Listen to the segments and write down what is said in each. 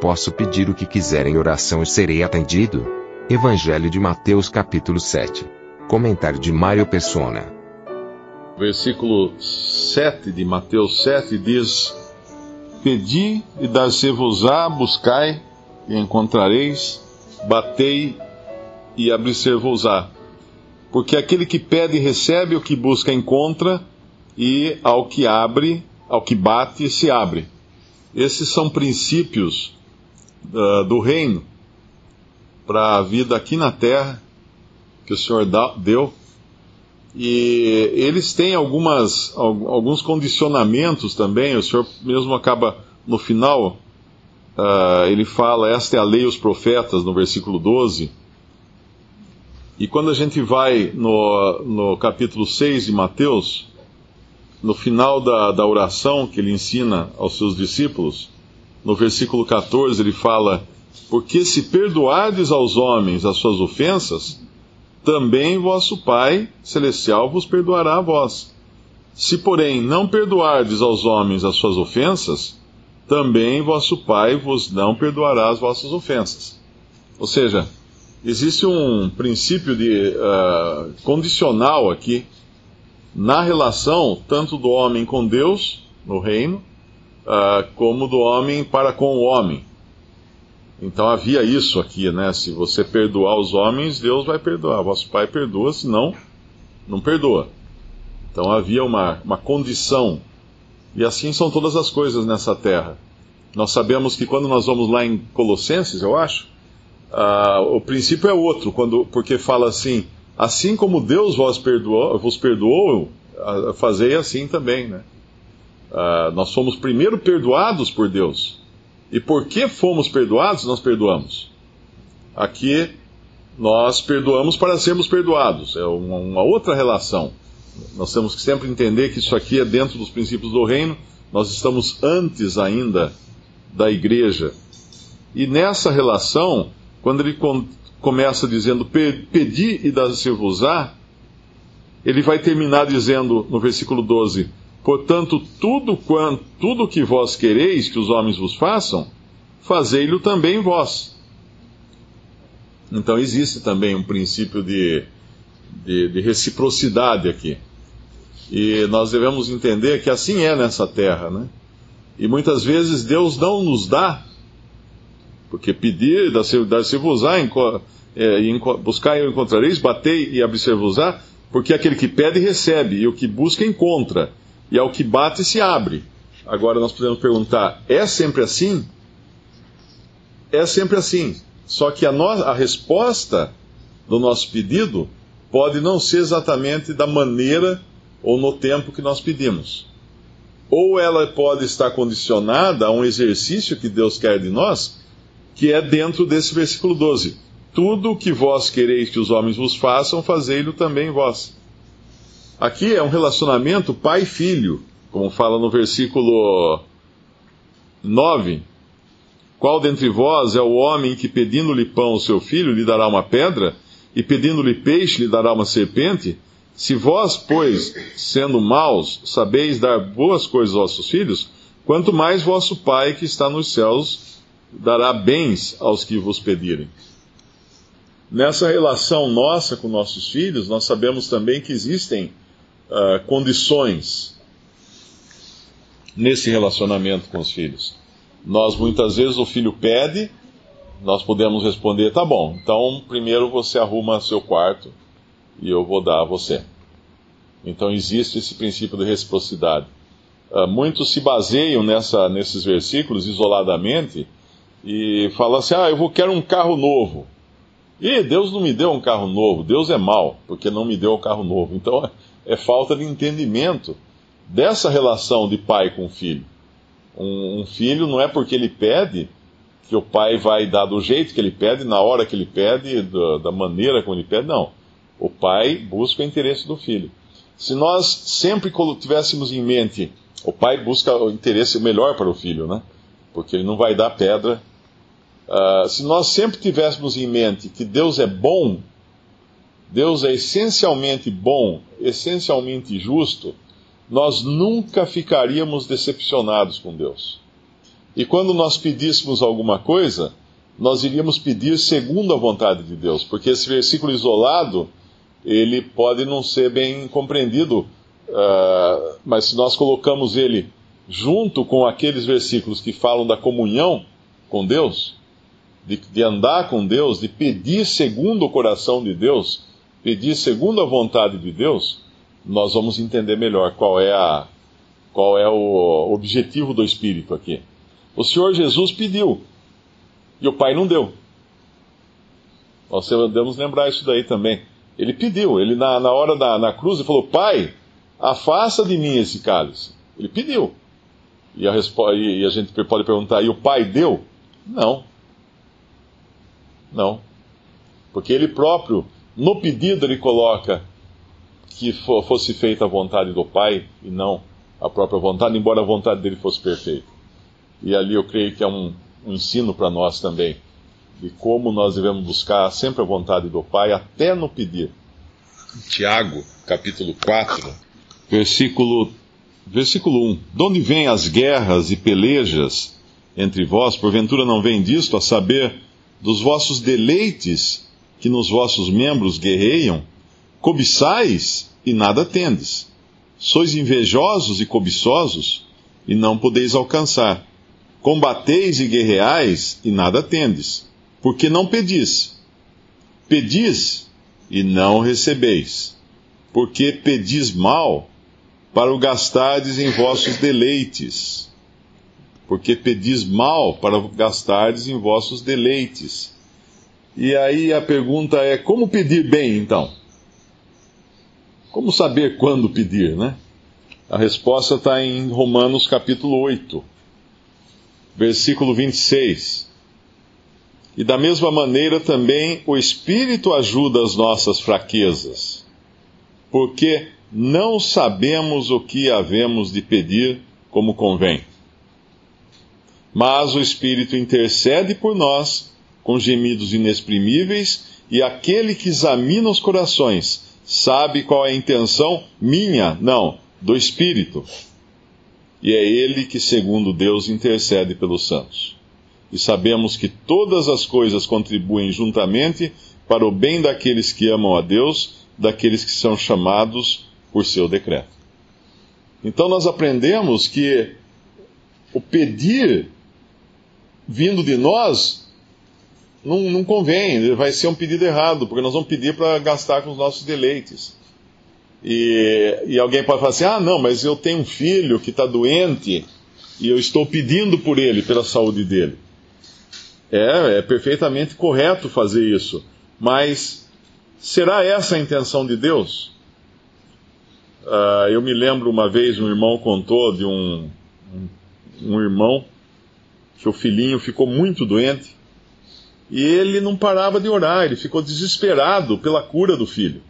Posso pedir o que quiser em oração e serei atendido? Evangelho de Mateus capítulo 7. Comentário de Mário Persona. Versículo 7 de Mateus 7 diz: Pedi e dar-se-vos-á, buscai e encontrareis, batei e abrir-se-vos-á. Porque aquele que pede recebe, o que busca encontra, e ao que abre, ao que bate, se abre. Esses são princípios uh, do reino para a vida aqui na terra que o Senhor deu. E eles têm algumas, alguns condicionamentos também. O Senhor mesmo acaba, no final, uh, ele fala: Esta é a lei e os profetas, no versículo 12 e quando a gente vai no, no capítulo 6 de Mateus, no final da, da oração que ele ensina aos seus discípulos, no versículo 14 ele fala: Porque se perdoardes aos homens as suas ofensas, também vosso Pai Celestial vos perdoará a vós. Se, porém, não perdoardes aos homens as suas ofensas, também vosso Pai vos não perdoará as vossas ofensas. Ou seja, existe um princípio de uh, condicional aqui na relação tanto do homem com Deus no reino uh, como do homem para com o homem. Então havia isso aqui, né? Se você perdoar os homens, Deus vai perdoar. Vosso Pai perdoa, senão não perdoa. Então havia uma, uma condição. E assim são todas as coisas nessa terra. Nós sabemos que quando nós vamos lá em Colossenses, eu acho, Uh, o princípio é outro, quando, porque fala assim: assim como Deus vos perdoou, vos perdoou uh, fazei assim também. Né? Uh, nós fomos primeiro perdoados por Deus. E porque fomos perdoados, nós perdoamos. Aqui nós perdoamos para sermos perdoados. É uma, uma outra relação. Nós temos que sempre entender que isso aqui é dentro dos princípios do reino. Nós estamos antes ainda da igreja. E nessa relação, quando ele com, começa dizendo pedi e dar-se-vos-á, ele vai terminar dizendo no versículo 12: Portanto, tudo quanto tudo que vós quereis que os homens vos façam, fazei-lo também vós. Então existe também um princípio de, de, de, reciprocidade aqui. E nós devemos entender que assim é nessa terra, né? E muitas vezes Deus não nos dá porque pedir, dar-se-vos-á, é, buscar e encontrareis, batei e abrir-se-vos-á, porque aquele que pede recebe, e o que busca encontra, e ao que bate se abre. Agora nós podemos perguntar: é sempre assim? É sempre assim. Só que a, no, a resposta do nosso pedido pode não ser exatamente da maneira ou no tempo que nós pedimos. Ou ela pode estar condicionada a um exercício que Deus quer de nós, que é dentro desse versículo 12. Tudo o que vós quereis que os homens vos façam, fazei-lo também vós. Aqui é um relacionamento pai-filho, como fala no versículo 9. Qual dentre vós é o homem que, pedindo-lhe pão ao seu filho, lhe dará uma pedra, e pedindo-lhe peixe, lhe dará uma serpente? Se vós, pois, sendo maus, sabeis dar boas coisas aos vossos filhos, quanto mais vosso Pai que está nos céus dará bens aos que vos pedirem. Nessa relação nossa com nossos filhos, nós sabemos também que existem uh, condições nesse relacionamento com os filhos. Nós muitas vezes o filho pede, nós podemos responder: tá bom, então primeiro você arruma seu quarto e eu vou dar a você. Então existe esse princípio de reciprocidade. Uh, muitos se baseiam nessa, nesses versículos isoladamente e fala assim: Ah, eu vou quero um carro novo. E Deus não me deu um carro novo, Deus é mau, porque não me deu um carro novo. Então é falta de entendimento dessa relação de pai com filho. Um, um filho não é porque ele pede que o pai vai dar do jeito que ele pede, na hora que ele pede, da, da maneira como ele pede, não. O pai busca o interesse do filho. Se nós sempre tivéssemos em mente, o pai busca o interesse melhor para o filho, né? Porque ele não vai dar pedra. Uh, se nós sempre tivéssemos em mente que Deus é bom, Deus é essencialmente bom, essencialmente justo, nós nunca ficaríamos decepcionados com Deus. E quando nós pedíssemos alguma coisa, nós iríamos pedir segundo a vontade de Deus, porque esse versículo isolado, ele pode não ser bem compreendido, uh, mas se nós colocamos ele junto com aqueles versículos que falam da comunhão com Deus, de, de andar com Deus, de pedir segundo o coração de Deus, pedir segundo a vontade de Deus, nós vamos entender melhor qual é, a, qual é o objetivo do Espírito aqui. O Senhor Jesus pediu e o Pai não deu. Nós devemos lembrar isso daí também. Ele pediu, ele na, na hora da na cruz, ele falou: Pai, afasta de mim esse cálice. Ele pediu. E a, e a gente pode perguntar: e o Pai deu? Não. Não. Porque ele próprio, no pedido, ele coloca que fosse feita a vontade do Pai e não a própria vontade, embora a vontade dele fosse perfeita. E ali eu creio que é um, um ensino para nós também, de como nós devemos buscar sempre a vontade do Pai, até no pedir. Tiago, capítulo 4, versículo, versículo 1. De onde vêm as guerras e pelejas entre vós? Porventura não vem disto, a saber, dos vossos deleites que nos vossos membros guerreiam? Cobiçais e nada tendes. Sois invejosos e cobiçosos e não podeis alcançar. Combateis e guerreais e nada tendes, porque não pedis. Pedis e não recebeis, porque pedis mal para o gastardes em vossos deleites. Porque pedis mal para gastardes em vossos deleites. E aí a pergunta é: como pedir bem então? Como saber quando pedir, né? A resposta está em Romanos capítulo 8, versículo 26. E da mesma maneira também o Espírito ajuda as nossas fraquezas, porque não sabemos o que havemos de pedir como convém. Mas o Espírito intercede por nós com gemidos inexprimíveis, e aquele que examina os corações sabe qual é a intenção minha, não, do Espírito. E é ele que, segundo Deus, intercede pelos santos. E sabemos que todas as coisas contribuem juntamente para o bem daqueles que amam a Deus, daqueles que são chamados por seu decreto. Então nós aprendemos que o pedir vindo de nós não, não convém, vai ser um pedido errado, porque nós vamos pedir para gastar com os nossos deleites. E, e alguém pode falar assim: ah, não, mas eu tenho um filho que está doente e eu estou pedindo por ele, pela saúde dele. É, é perfeitamente correto fazer isso, mas será essa a intenção de Deus? Uh, eu me lembro uma vez, um irmão contou de um, um, um irmão que o filhinho ficou muito doente e ele não parava de orar, ele ficou desesperado pela cura do filho.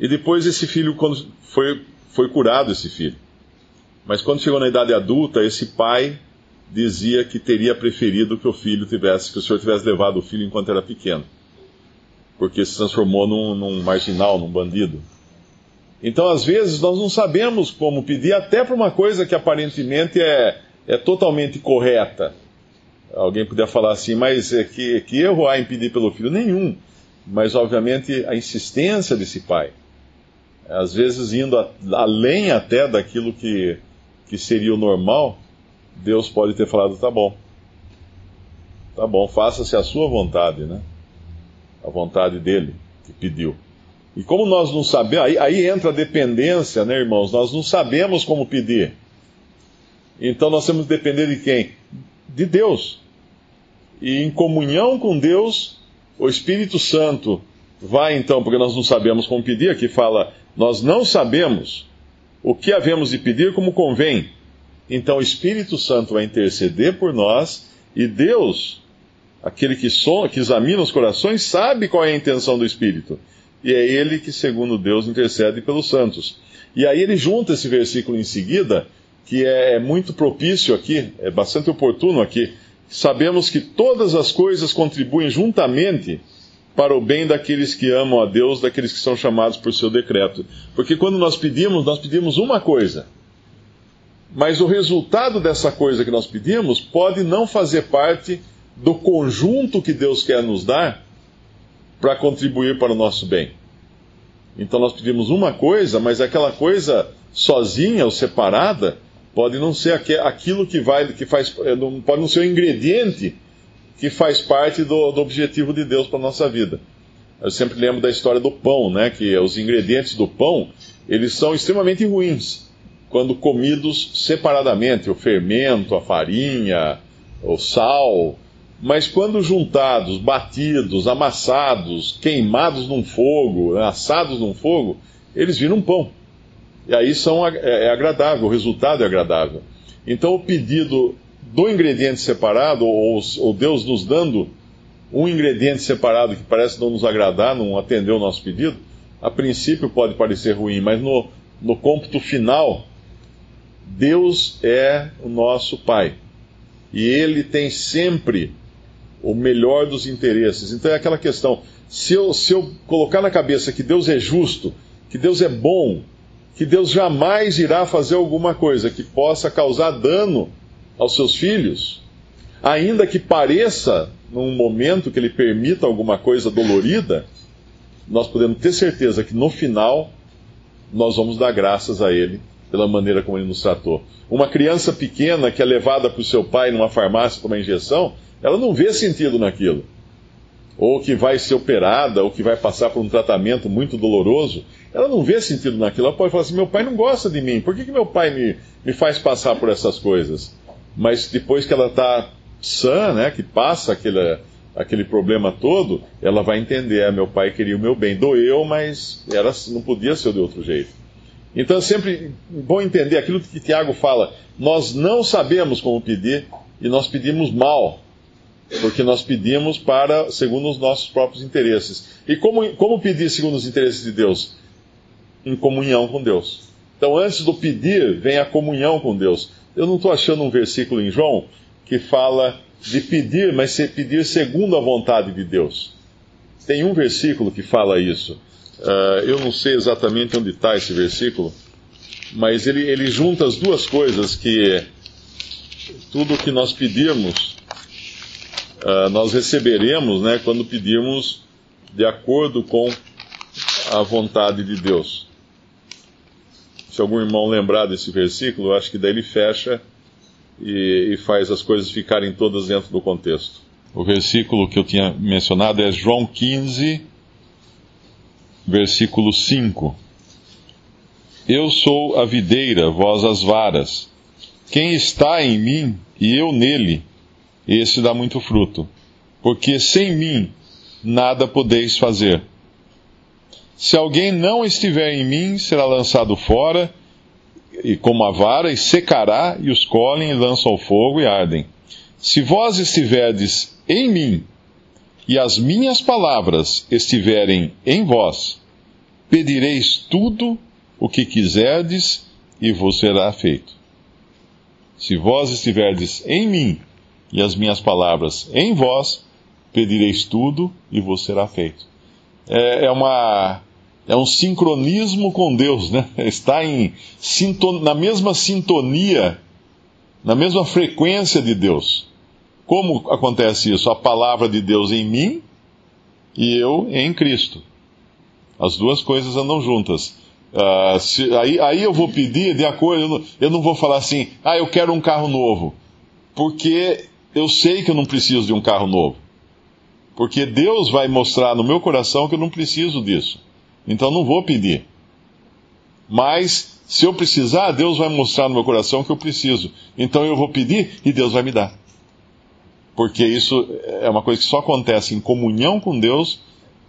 E depois esse filho, foi, foi curado esse filho. Mas quando chegou na idade adulta, esse pai dizia que teria preferido que o filho tivesse, que o senhor tivesse levado o filho enquanto era pequeno. Porque se transformou num, num marginal, num bandido. Então, às vezes, nós não sabemos como pedir, até para uma coisa que aparentemente é, é totalmente correta. Alguém poderia falar assim, mas é que, que erro há em pedir pelo filho? Nenhum. Mas, obviamente, a insistência desse pai, às vezes indo a, além até daquilo que, que seria o normal, Deus pode ter falado: tá bom, tá bom, faça-se a sua vontade, né? A vontade dele, que pediu. E como nós não sabemos, aí, aí entra a dependência, né, irmãos? Nós não sabemos como pedir. Então nós temos que depender de quem? De Deus. E em comunhão com Deus, o Espírito Santo vai então, porque nós não sabemos como pedir, aqui fala, nós não sabemos o que havemos de pedir como convém, então o Espírito Santo vai interceder por nós e Deus, aquele que, som, que examina os corações, sabe qual é a intenção do Espírito. E é ele que, segundo Deus, intercede pelos santos. E aí ele junta esse versículo em seguida, que é muito propício aqui, é bastante oportuno aqui. Sabemos que todas as coisas contribuem juntamente para o bem daqueles que amam a Deus, daqueles que são chamados por seu decreto. Porque quando nós pedimos, nós pedimos uma coisa. Mas o resultado dessa coisa que nós pedimos pode não fazer parte do conjunto que Deus quer nos dar para contribuir para o nosso bem. Então nós pedimos uma coisa, mas aquela coisa sozinha ou separada pode não ser aquilo que vai, que faz, eh, pode não ser o ingrediente que faz parte do, do objetivo de Deus para nossa vida. Eu sempre lembro da história do pão, né? Que os ingredientes do pão, eles são extremamente ruins quando comidos separadamente, o fermento, a farinha, o sal, mas quando juntados, batidos, amassados, queimados num fogo, assados num fogo, eles viram pão. E aí são, é, é agradável, o resultado é agradável. Então o pedido do ingrediente separado, ou, ou Deus nos dando um ingrediente separado que parece não nos agradar, não atender o nosso pedido, a princípio pode parecer ruim, mas no, no cômputo final, Deus é o nosso Pai. E Ele tem sempre o melhor dos interesses. Então é aquela questão: se eu, se eu colocar na cabeça que Deus é justo, que Deus é bom, que Deus jamais irá fazer alguma coisa que possa causar dano aos seus filhos, ainda que pareça, num momento que Ele permita alguma coisa dolorida, nós podemos ter certeza que no final nós vamos dar graças a Ele pela maneira como Ele nos tratou. Uma criança pequena que é levada para o seu pai numa farmácia para uma injeção, ela não vê sentido naquilo. Ou que vai ser operada, ou que vai passar por um tratamento muito doloroso, ela não vê sentido naquilo. Ela pode falar assim: meu pai não gosta de mim, por que, que meu pai me, me faz passar por essas coisas? Mas depois que ela está sã, né, que passa aquele, aquele problema todo, ela vai entender: é, meu pai queria o meu bem. Doeu, mas era, não podia ser de outro jeito. Então sempre bom entender aquilo que Tiago fala: nós não sabemos como pedir e nós pedimos mal porque nós pedimos para segundo os nossos próprios interesses. E como, como pedir segundo os interesses de Deus? Em comunhão com Deus. Então, antes do pedir, vem a comunhão com Deus. Eu não estou achando um versículo em João que fala de pedir, mas se pedir segundo a vontade de Deus. Tem um versículo que fala isso. Uh, eu não sei exatamente onde está esse versículo, mas ele, ele junta as duas coisas que tudo que nós pedirmos uh, nós receberemos né, quando pedirmos de acordo com a vontade de Deus. Se algum irmão lembrar desse versículo, eu acho que daí ele fecha e, e faz as coisas ficarem todas dentro do contexto. O versículo que eu tinha mencionado é João 15, versículo 5. Eu sou a videira, vós as varas. Quem está em mim e eu nele, esse dá muito fruto. Porque sem mim nada podeis fazer. Se alguém não estiver em mim, será lançado fora, e como a vara, e secará, e os colhem, e lançam ao fogo, e ardem. Se vós estiverdes em mim, e as minhas palavras estiverem em vós, pedireis tudo o que quiserdes, e vos será feito. Se vós estiverdes em mim, e as minhas palavras em vós, pedireis tudo e vos será feito. É, é, uma, é um sincronismo com Deus, né? Está em sinton, na mesma sintonia, na mesma frequência de Deus. Como acontece isso? A palavra de Deus em mim e eu em Cristo. As duas coisas andam juntas. Uh, se, aí, aí eu vou pedir de acordo, eu não, eu não vou falar assim, ah, eu quero um carro novo. Porque eu sei que eu não preciso de um carro novo. Porque Deus vai mostrar no meu coração que eu não preciso disso. Então não vou pedir. Mas, se eu precisar, Deus vai mostrar no meu coração que eu preciso. Então eu vou pedir e Deus vai me dar. Porque isso é uma coisa que só acontece em comunhão com Deus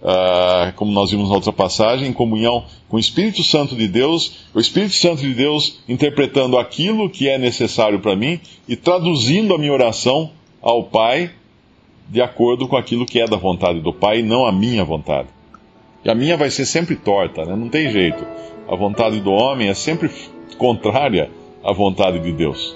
uh, como nós vimos na outra passagem, em comunhão com o Espírito Santo de Deus, o Espírito Santo de Deus interpretando aquilo que é necessário para mim e traduzindo a minha oração ao Pai de acordo com aquilo que é da vontade do Pai e não a minha vontade. E a minha vai ser sempre torta, né? não tem jeito. A vontade do homem é sempre contrária à vontade de Deus.